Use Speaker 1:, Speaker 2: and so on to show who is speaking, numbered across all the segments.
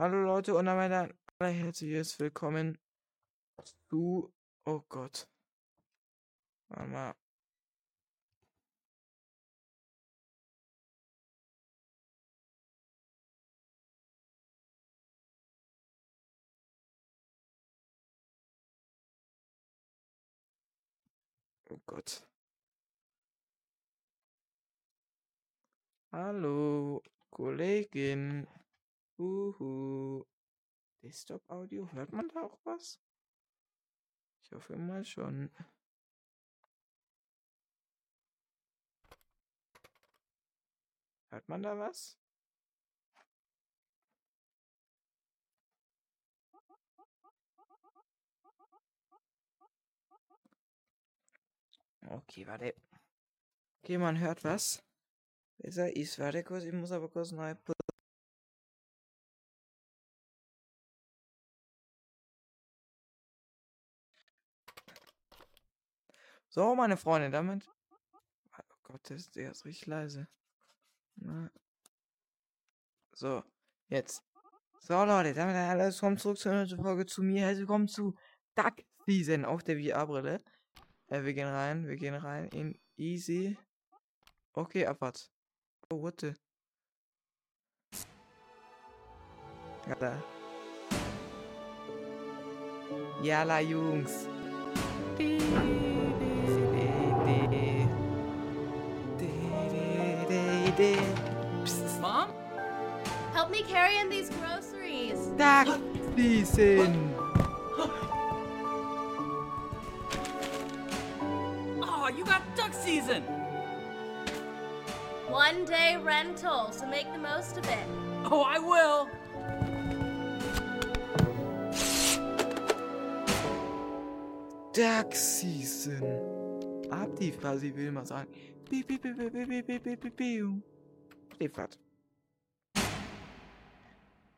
Speaker 1: Hallo Leute und damit ein allerherzliches Willkommen zu. Oh Gott. Warte mal. Oh Gott. Hallo, Kollegin. Uhu. Desktop-Audio, hört man da auch was? Ich hoffe mal schon. Hört man da was? Okay, warte. Okay, man hört was. Besser ist, warte kurz, ich muss aber kurz neu. So, meine Freunde, damit. Oh Gott, der ist, der ist richtig leise. Na. So, jetzt. So, Leute, damit alles kommt zurück zur neuen Folge zu mir. Herzlich willkommen zu Duck Season auf der VR-Brille. Äh, wir gehen rein, wir gehen rein in Easy. Okay, Abfahrt. Oh, what the? Ja, da. Jalla, Jungs.
Speaker 2: Mom?
Speaker 3: Help me carry in these groceries.
Speaker 1: Duck Season.
Speaker 2: Oh, you got duck season!
Speaker 3: One day rental, so make the most of it.
Speaker 2: Oh, I will!
Speaker 1: Duck Season. Aktiv quasi, will man sagen. Piu, piu, piu, piu, piu, piu, piu, piu.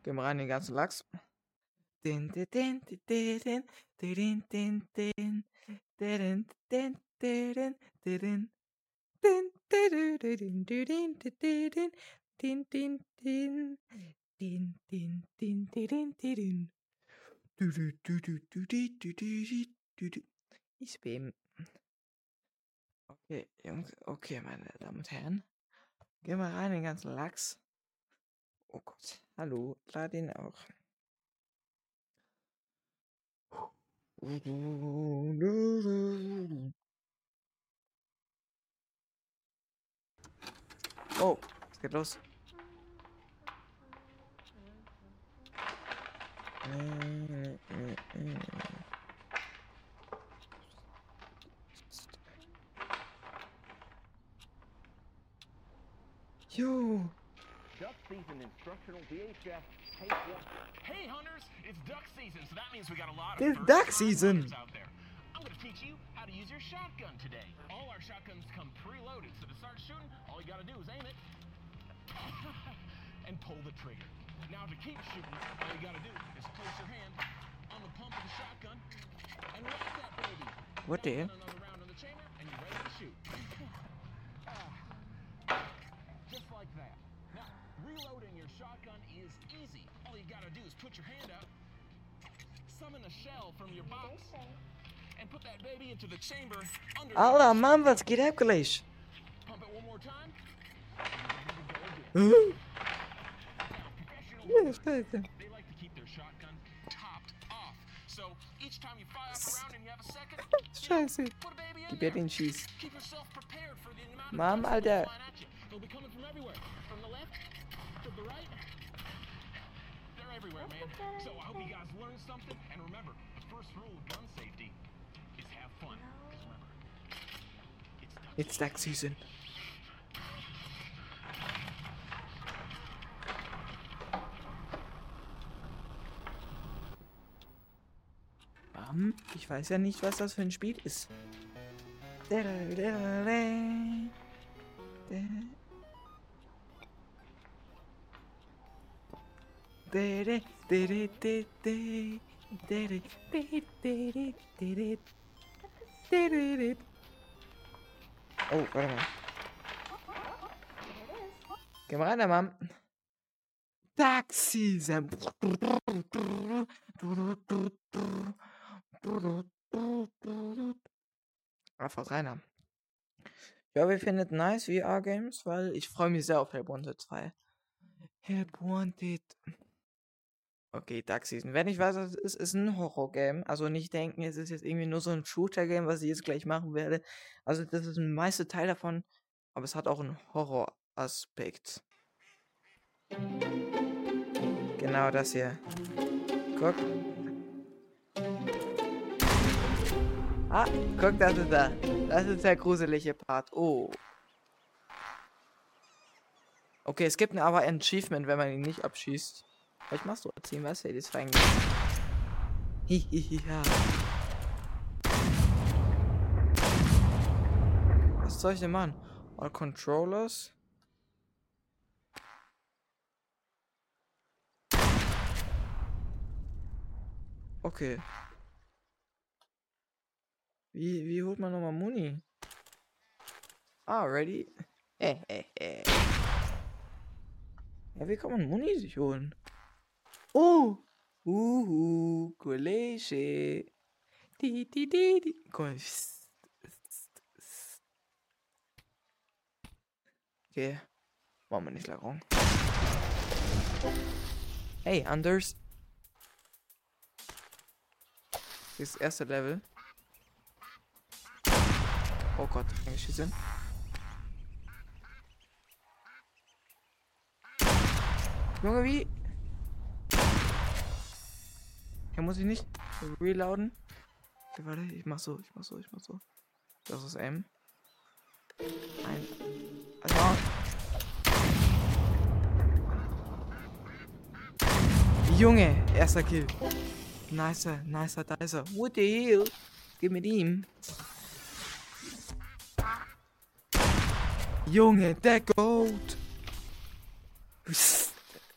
Speaker 1: Gehen wir rein in den ganzen Lachs. Din, din, din, din, din, din, din, din, din, din, din. Ich bin. Okay, Jungs, okay, meine Damen und Herren. Gehen wir rein in den ganzen Lachs. Oh Gott, hallo, lade ihn auch. Oh, es geht los. Jo,
Speaker 4: Duck season instructional VHF tape one.
Speaker 5: Hey hunters, it's duck season, so that means we got a lot of
Speaker 1: It's duck season.
Speaker 5: out there. I'm gonna teach you how to use your shotgun today. All our shotguns come preloaded, so to start shooting, all you gotta do is aim it and pull the trigger. Now to keep shooting, all you gotta do is place your hand on the pump of the shotgun and lock that baby.
Speaker 1: what the hell?
Speaker 5: Another round in the chamber, and you're ready to shoot. Just like that. Now, reloading your shotgun is easy. All you gotta do is put your hand out, summon a shell from your box, and put that baby into the chamber under the
Speaker 1: Alter, Mann, was geht ab gleich?
Speaker 5: Pump it one more time.
Speaker 1: Huh?
Speaker 5: Professional
Speaker 1: Ja,
Speaker 5: hunters,
Speaker 1: Scheiße.
Speaker 5: they like to keep their shotgun topped off. So each time you fire up a round and you have a second,
Speaker 1: Scheiße.
Speaker 5: put a baby in
Speaker 1: Gib mir den Schieß.
Speaker 5: Keep yourself prepared for the amount of
Speaker 1: Mom, Alter.
Speaker 5: They'll learned something. And remember, the first rule of gun safety is have fun. 'Cause remember, it's duck
Speaker 1: It's Duck Season. Ich weiß ja nicht, was das für ein Spiel ist. Oh, warte mal. Geh mal rein, Mom. Duck Season. Einfach reiner. Ja, wir finden es nice VR-Games, weil ich freue mich sehr auf Help Wanted 2. Help Wanted. Okay, Dark Season. Wenn ich weiß, es ist, ist ein Horror-Game. Also nicht denken, es ist jetzt irgendwie nur so ein Shooter-Game, was ich jetzt gleich machen werde. Also das ist ein meiste Teil davon, aber es hat auch einen Horror-Aspekt. Genau das hier. Guck. Ah, guck, das ist da. Das ist der gruselige Part. Oh. Okay, es gibt aber ein Achievement, wenn man ihn nicht abschießt. Vielleicht machst du erzählen, was ja das fein. Hihiha. Was soll ich denn machen? All Controllers? Okay. Wie, wie holt man nochmal Muni? Ah, ready? Äh, äh, äh. Ja, wie kann man Muni sich holen? Oh! Uhu, Kollege. Di, di, di, di. Guck mal. Okay. Machen wir nicht lang. Hey, Anders. Das erste Level. Oh Gott, eingeschießen. Junge, wie? Hier muss ich nicht reloaden. Warte, ich mach so, ich mach so, ich mach so. Das ist M. Ein. Also. Junge, erster Kill. Nicer, nicer, nicer. What the hell? Gib mit ihm. Junge, der Goat.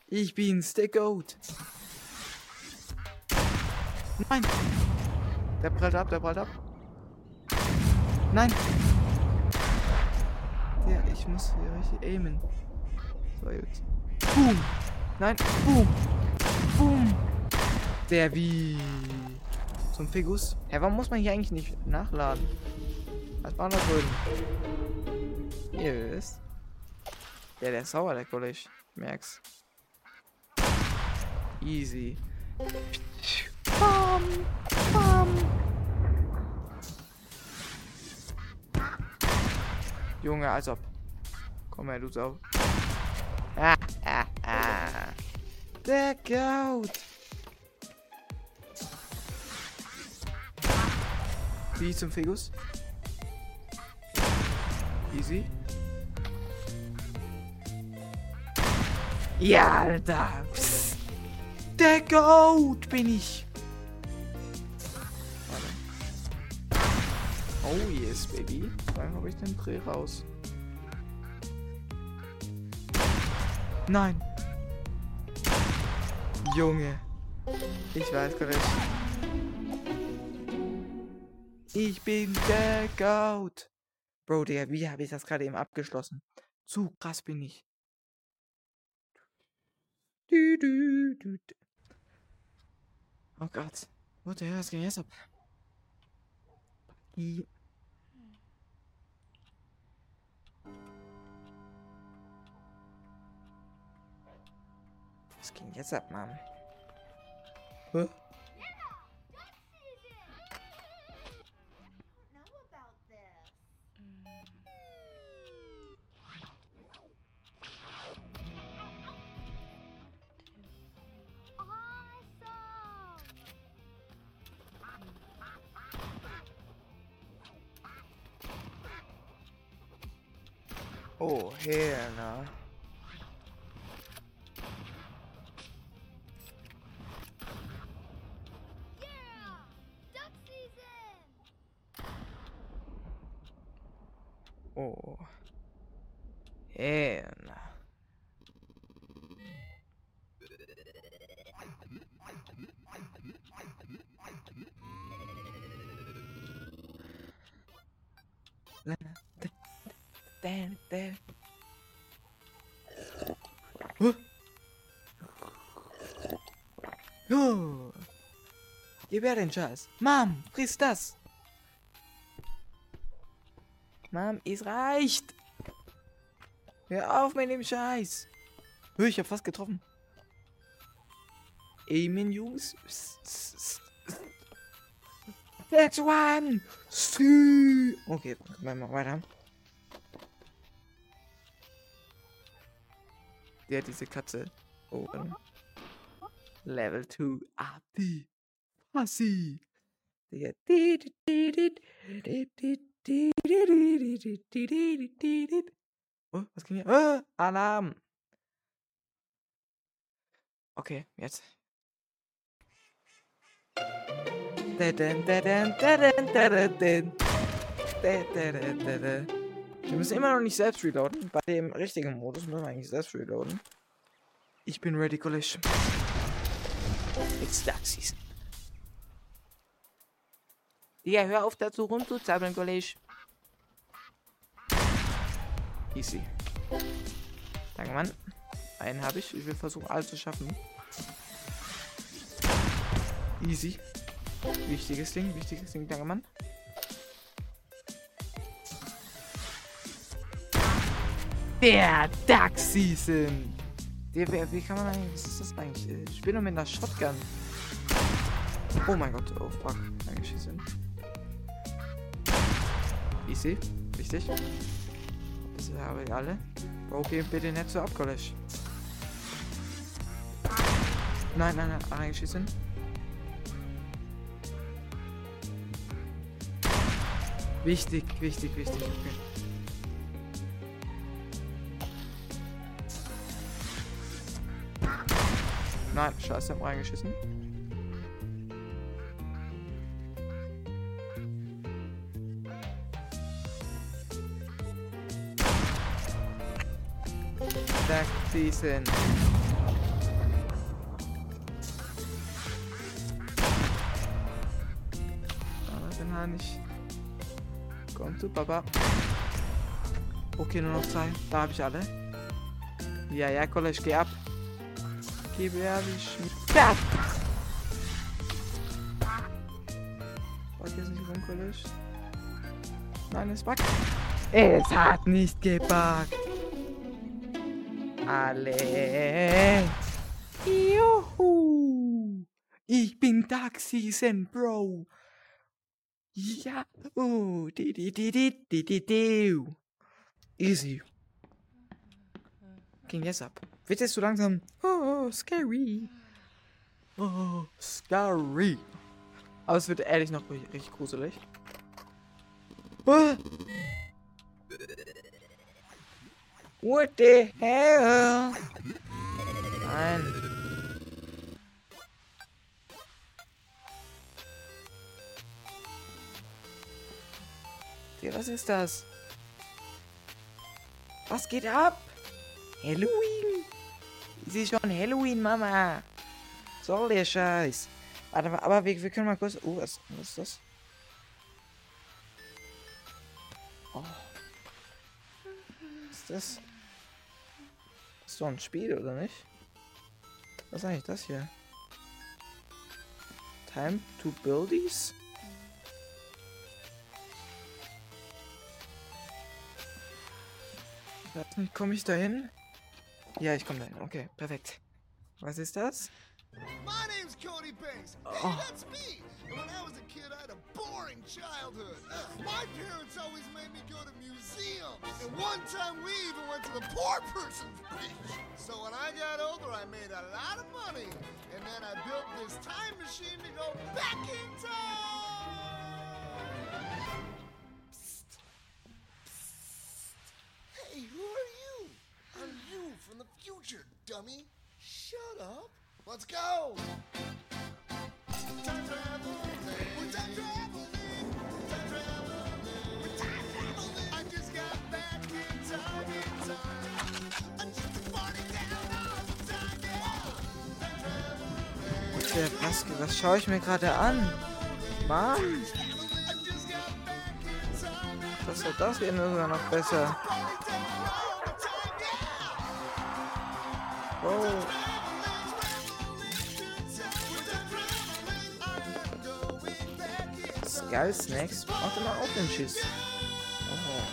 Speaker 1: Ich bin's, der Goat. Nein. Der prallt ab, der prallt ab. Nein. Ja, ich muss hier richtig aimen. So, jetzt. Boom. Nein. Boom. Boom. Der wie. Zum Figus. Hä, warum muss man hier eigentlich nicht nachladen? Was war noch drin? Ihr wisst. Ja, der ist sauer, der Kollege. Ich merk's. Easy. Bam, bam. Junge, als ob. Komm her, du Sau. Ah, ah, ah. Der Goat. Wie zum Figus. Easy. Ja, Alter. Psst. Der Goat bin ich. Oh yes, Baby. Dann habe ich den Dreh raus. Nein. Junge. Ich weiß gar nicht. Ich bin Goat. Bro, der, wie habe ich das gerade eben abgeschlossen? Zu krass bin ich. Oh Gott. What the hell? I- Was ging jetzt ab, Mann? Skin
Speaker 3: gets up, mom. Huh?
Speaker 1: Oh, hell no. Gib her den Scheiß. Mom, friss das. Mom, es reicht. Hör auf mit dem Scheiß. Hör, ich hab fast getroffen. Amen, Jungs. That's one. Okay, machen wir weiter. Der diese Katze. Oh. Level 2 AD. Digga. Oh, was ging hier? Ah, Alarm. Okay, jetzt. Wir müssen immer noch nicht selbst reloaden. Bei dem richtigen Modus müssen wir eigentlich selbst reloaden. Ich bin ready, Collision. It's Duck Season. Ja, hör auf dazu rumzuzappeln, College. Easy. Danke, Mann. Einen habe ich. Ich will versuchen, alles zu schaffen. Easy. Wichtiges Ding, wichtiges Ding. Danke, Mann. Der Duck Season. Der, wie kann man eigentlich, was ist das eigentlich? Ich bin nur mit einer Shotgun. Oh mein Gott, oh fuck, eingeschissen. Easy, wichtig. Das habe ich alle. Okay, bitte nicht so abkollege. Nein, nein, nein, eingeschissen. Wichtig, wichtig, wichtig, okay. Nein, scheiße, hab reingeschissen. Season. Aber den habe ich. Komm zu Papa. Okay, nur noch zwei. Da habe ich alle. Ja, ja, College, geh ab. Gib her die Schmerz. Bug jetzt nicht rum, College. Nein, es buggt. Es hat nicht gebuggt. Alle. Juhu. Ich bin Dark Season, Bro. Ja. Oh. Di, di, di, di, di, di, di. Easy. Ging jetzt ab. Wird jetzt so langsam. Oh, scary. Oh, scary. Aber es wird ehrlich noch richtig, gruselig. Ah. What the hell? Nein. Was ist das? Was geht ab? Halloween? Sie ist schon Halloween, Mama. Soll der Scheiß. Warte mal, aber wir, wir können mal kurz. Oh, was, was ist das? Oh. Was ist das? Ist doch ein Spiel, oder nicht? Was ist eigentlich das hier? Time to Buildies? Komme ich da hin? Ja, ich komme da hin. Okay, perfekt. Was ist das?
Speaker 6: My Cody Banks. Hey,
Speaker 1: Oh.
Speaker 6: that's me. And when I was a kid, I had a boring childhood. My parents always made me go to museums. And one time we even went to the poor person's beach. So when I got older, I made a lot of money. And then I built this time machine to go back in time. Psst. Psst. Hey, who are you? I'm you from the future, dummy. Shut up. Let's go. Time traveling. We're time traveling. Time traveling. We're time traveling. I just got back in time, in time. I'm just party down all the time, yeah. Time traveling.
Speaker 1: Der, was, was schaue ich mir gerade an? Mann,
Speaker 6: time, in
Speaker 1: das hier sogar noch besser. Geil, Snacks. Mach doch mal auf den Schiss. Oh.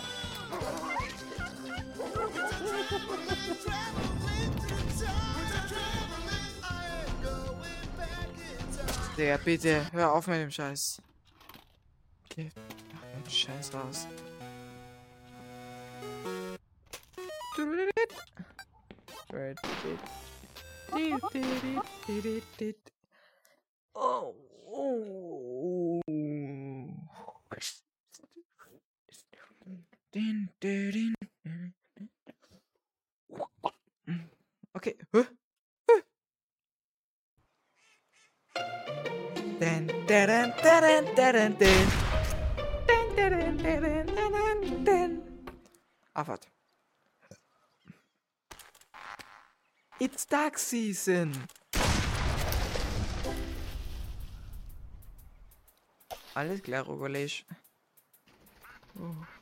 Speaker 1: Digga, bitte, hör auf mit dem Scheiß. Geh mach den Scheiß raus. Oh. oh. Dun, dun, dun. Ah, warte. It's duck season. Alles klar, Rogolisch. Oh.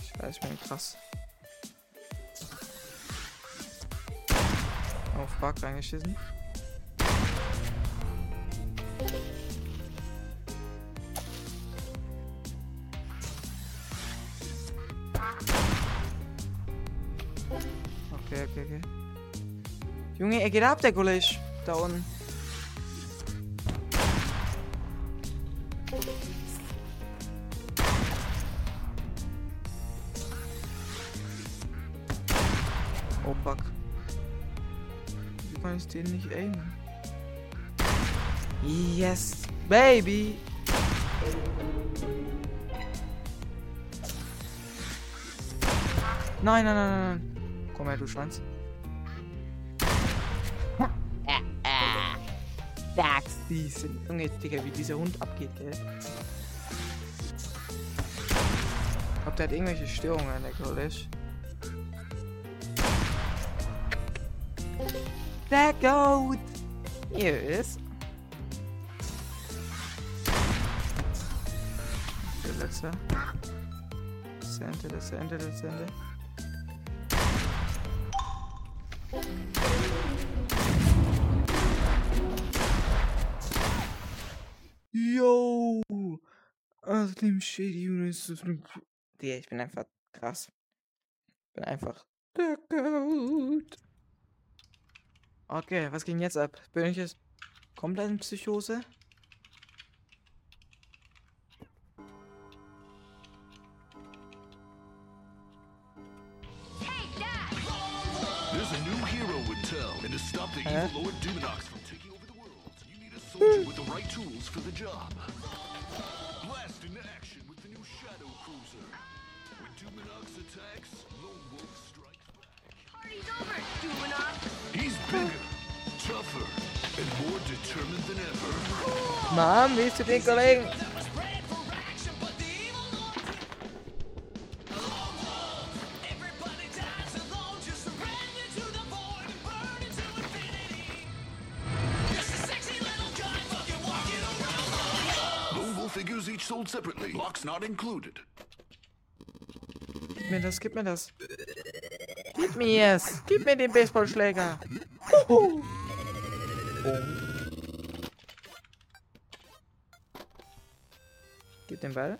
Speaker 1: Ich weiß, ich bin krass. Auf Bug reingeschissen. Okay, okay, okay. Junge, er geht ab, der Gulasch. Da unten. Baby! Nein, nein, nein, nein, nein. Komm her, du Schwanz. Dax, diese. Junge, Digga, wie dieser Hund abgeht, gell? Ich glaub, der hat irgendwelche Störungen, der College. Goat! Hier ist. Letzte. Das Ende, das Ende, das Ende. Yo! Slim Shady Units. Digga, ich bin einfach krass. Ich bin einfach der Goat. Okay, was ging jetzt ab? Bin ich jetzt komplett in Psychose?
Speaker 7: Stop the
Speaker 1: Huh?
Speaker 7: evil Lord Duminox from taking over the world, you need a soldier with the right tools for the job. Blast into action with the new Shadow Cruiser. When Duminox attacks, Lone Wolf strikes back.
Speaker 3: Party's over, Duminox.
Speaker 7: He's bigger, tougher, and more determined than ever.
Speaker 1: Mann, wie ist du den Kollegen?
Speaker 7: Not included.
Speaker 1: Gib mir das, gib mir das. Gib mir es. Gib mir den Baseballschläger. Huhu. Gib den Ball.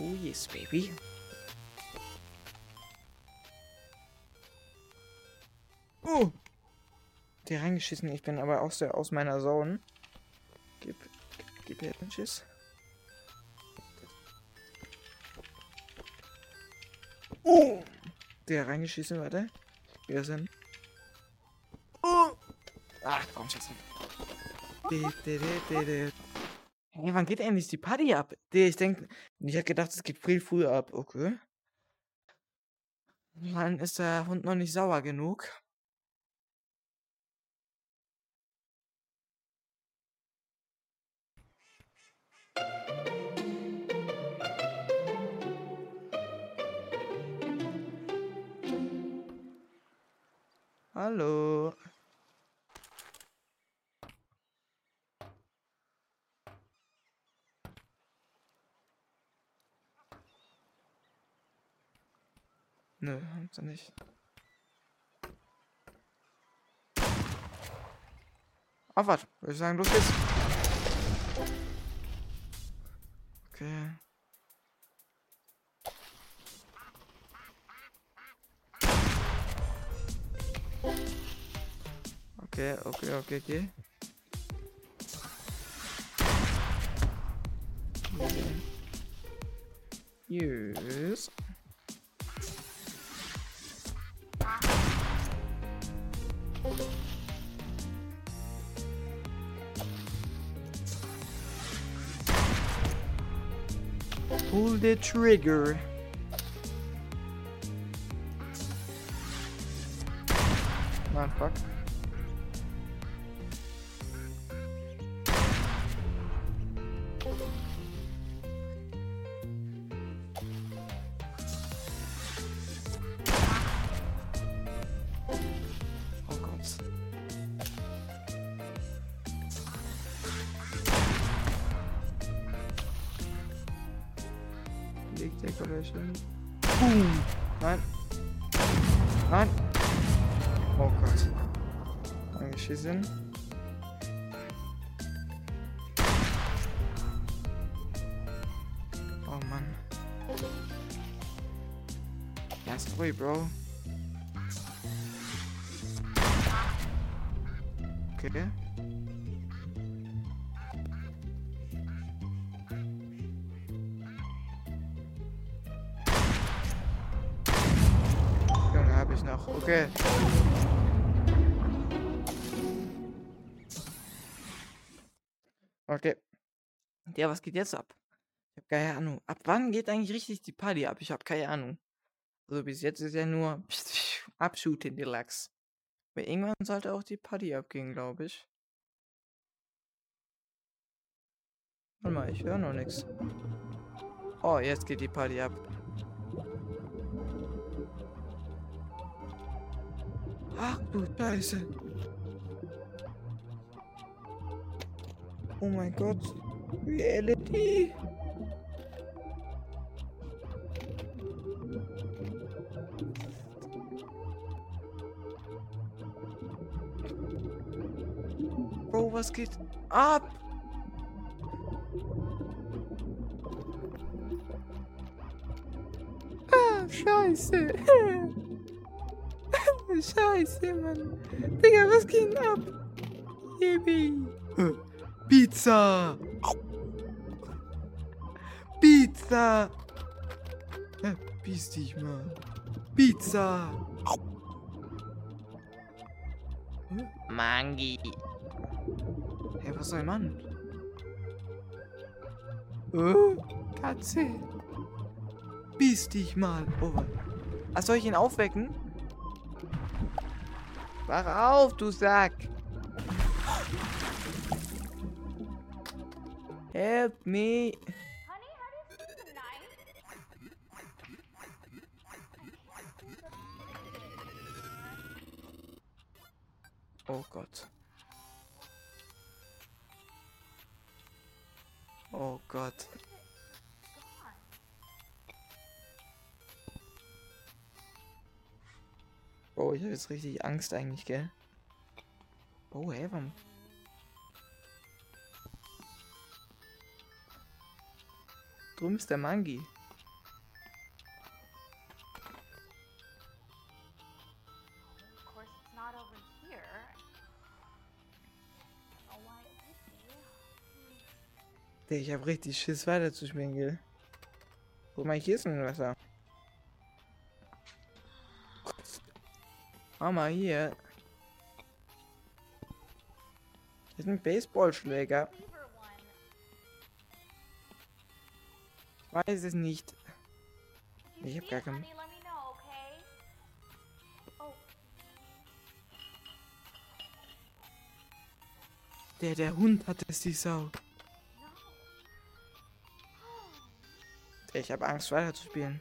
Speaker 1: Oh yes, baby. Oh. Der reingeschissen. Ich bin aber aus, der, aus meiner Zone. Gib, gib, gib her den Schiss. Oh! Der reingeschissen, warte. Wir sind. Oh! Ach komm, Scheiße. Hey, wann geht endlich die Party ab? Ich denke, ich hätte gedacht, es geht viel früher ab. Okay. Dann ist der Hund noch nicht sauer genug. Hallo. Nö, haben's ja nicht. Abfahrt. Würde ich sagen, los geht's. Okay. Okay, okay, okay, okay. Yes. Pull the trigger. Man, fuck. Decoration. Boom. Nein. Nein. Oh Gott. Angeschissen. Oh Mann. Ja, sorry, Bro. Ja, was geht jetzt ab? Ich hab keine Ahnung. Ab wann geht eigentlich richtig die Party ab? Ich hab keine Ahnung. Also bis jetzt ist ja nur Abshooting Deluxe. Aber irgendwann sollte auch die Party abgehen, glaube ich. Warte mal, ich höre noch nichts. Oh, jetzt geht die Party ab. Ach du Scheiße. Oh mein Gott. Reality. Bro, was geht ab? Ah, scheiße. scheiße, Mann. Digga, was ging ab? Yippie. Pizza. Pizza. Ja, Piss dich mal. Pizza. Mangi. Hey, was soll machen? Oh, Katze. Biss dich mal. Oh, wa- ah, soll ich ihn aufwecken? Wach auf, du Sack. Help me. Oh Gott. Oh Gott. Oh, ich habe jetzt richtig Angst eigentlich, gell? Oh, hä, warum?
Speaker 3: Would be?
Speaker 1: Der, ich habe richtig Schiss weiterzuspielen, gell? Guck mal, hier ist ein Wasser. Mama, hier. Hier ist ein Baseballschläger. Weiß es nicht. Ich hab gar keinen-?
Speaker 3: Oh,
Speaker 1: Der, der Hund hat es, die Sau. ich habe Angst weiterzuspielen.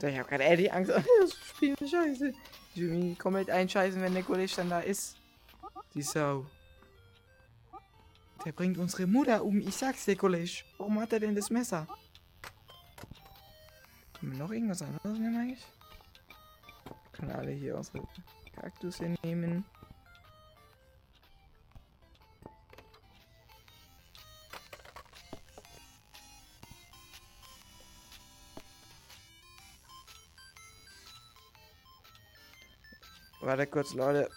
Speaker 1: Der, ich habe gerade ehrlich Angst weiterzuspielen. Scheiße. Ich will mich komplett einscheißen, wenn der Kollege dann da ist. Die Sau. Der bringt unsere Mutter um. Ich sag's dir, Kollege. Warum hat er denn das Messer? Können wir noch irgendwas anderes nehmen eigentlich? können alle hier unsere Kaktus nehmen. Warte kurz, Leute.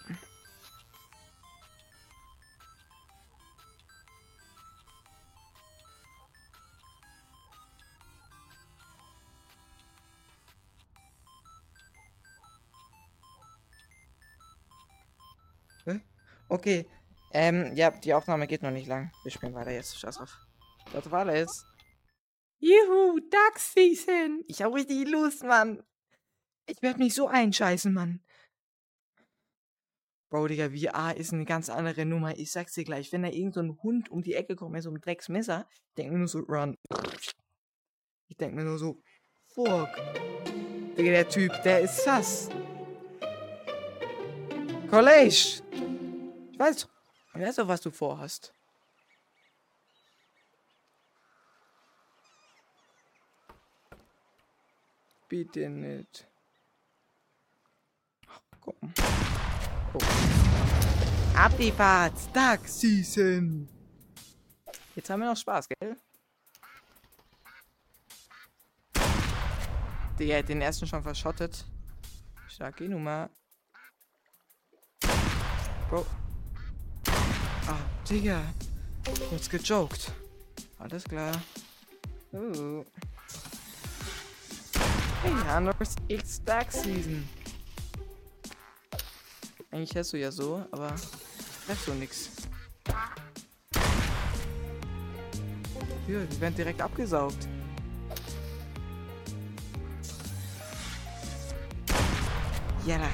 Speaker 1: Okay. Ähm, ja, die Aufnahme geht noch nicht lang. Wir spielen weiter jetzt. Scheiß drauf. Das war alles. Juhu, Duck Season. Ich hab richtig Lust, Mann. Ich werd mich so einscheißen, Mann. Bro, Digga, VR ist eine ganz andere Nummer. Ich sag's dir gleich. Wenn da irgend so ein Hund um die Ecke kommt mit so einem Drecksmesser, denk mir nur so, run. Ich denk mir nur so, fuck. Digga, der Typ, der ist sass. College! Ich weiß, ich weiß doch, was du vorhast. Bitte nicht. Ach, Komm. Guck. Ab die Fahrt! Duck Season! Jetzt haben wir noch Spaß, gell? Digga, hat den ersten schon verschottet. Starke Nummer. Bro. Digga. Kurz gejoked. Alles klar. Uh. Hey, Anders X Dark Season. Eigentlich hast du ja so, aber treffst du nix. Hier, die werden direkt abgesaugt. Ja.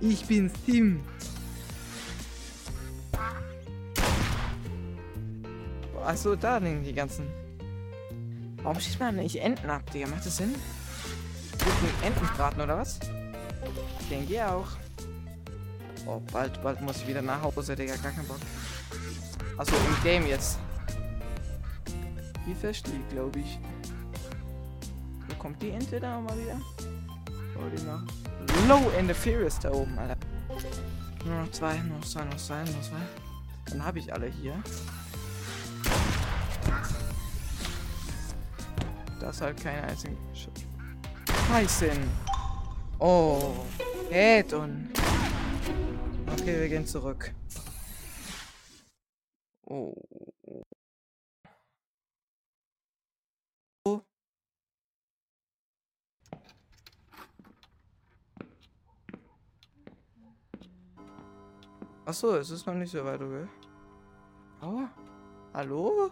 Speaker 1: Ich bin's, Tim. Achso, da liegen die ganzen. Warum schießt man nicht Enten ab, Digga? Macht das Sinn? Guten Entenbraten oder was? Ich denke auch. Oh, bald, bald muss ich wieder nach Hause, Digga. Gar keinen Bock. Achso, im Game jetzt. Wie verstehe glaube ich. Wo kommt die Ente da mal wieder? Oh, die noch. Low in the Furious da oben, Alter. Nur noch zwei, nur noch zwei, nur noch zwei, nur noch zwei. Dann habe ich alle hier. Das halt keine einzigen Sch Scheißen. Oh. Und. Okay, wir gehen zurück. Oh. Oh. Achso, es ist noch nicht so weit, okay? Oh. Hallo?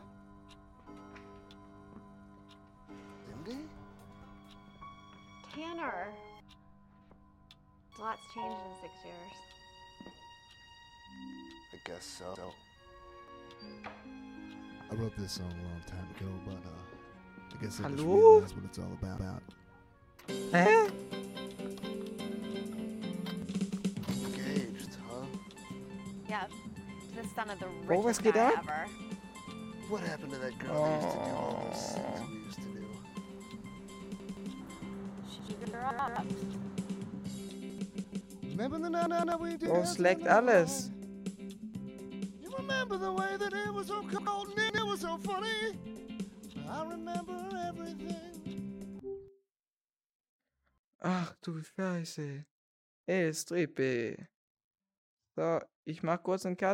Speaker 3: Tanner. A lot's changed in six years.
Speaker 6: I guess so. I wrote this song a long time ago, but uh, I guess I just
Speaker 1: Hallo?
Speaker 6: realized what it's all about.
Speaker 1: Hä?
Speaker 6: Engaged, huh?
Speaker 3: Yep. To the son of the
Speaker 1: was
Speaker 3: richest guy
Speaker 1: ab?
Speaker 3: ever.
Speaker 6: What happened to that girl that used to do all those things I remember everything.
Speaker 1: Ach du Scheiße. Ey, Strippe. So, ich mach kurz einen Cut.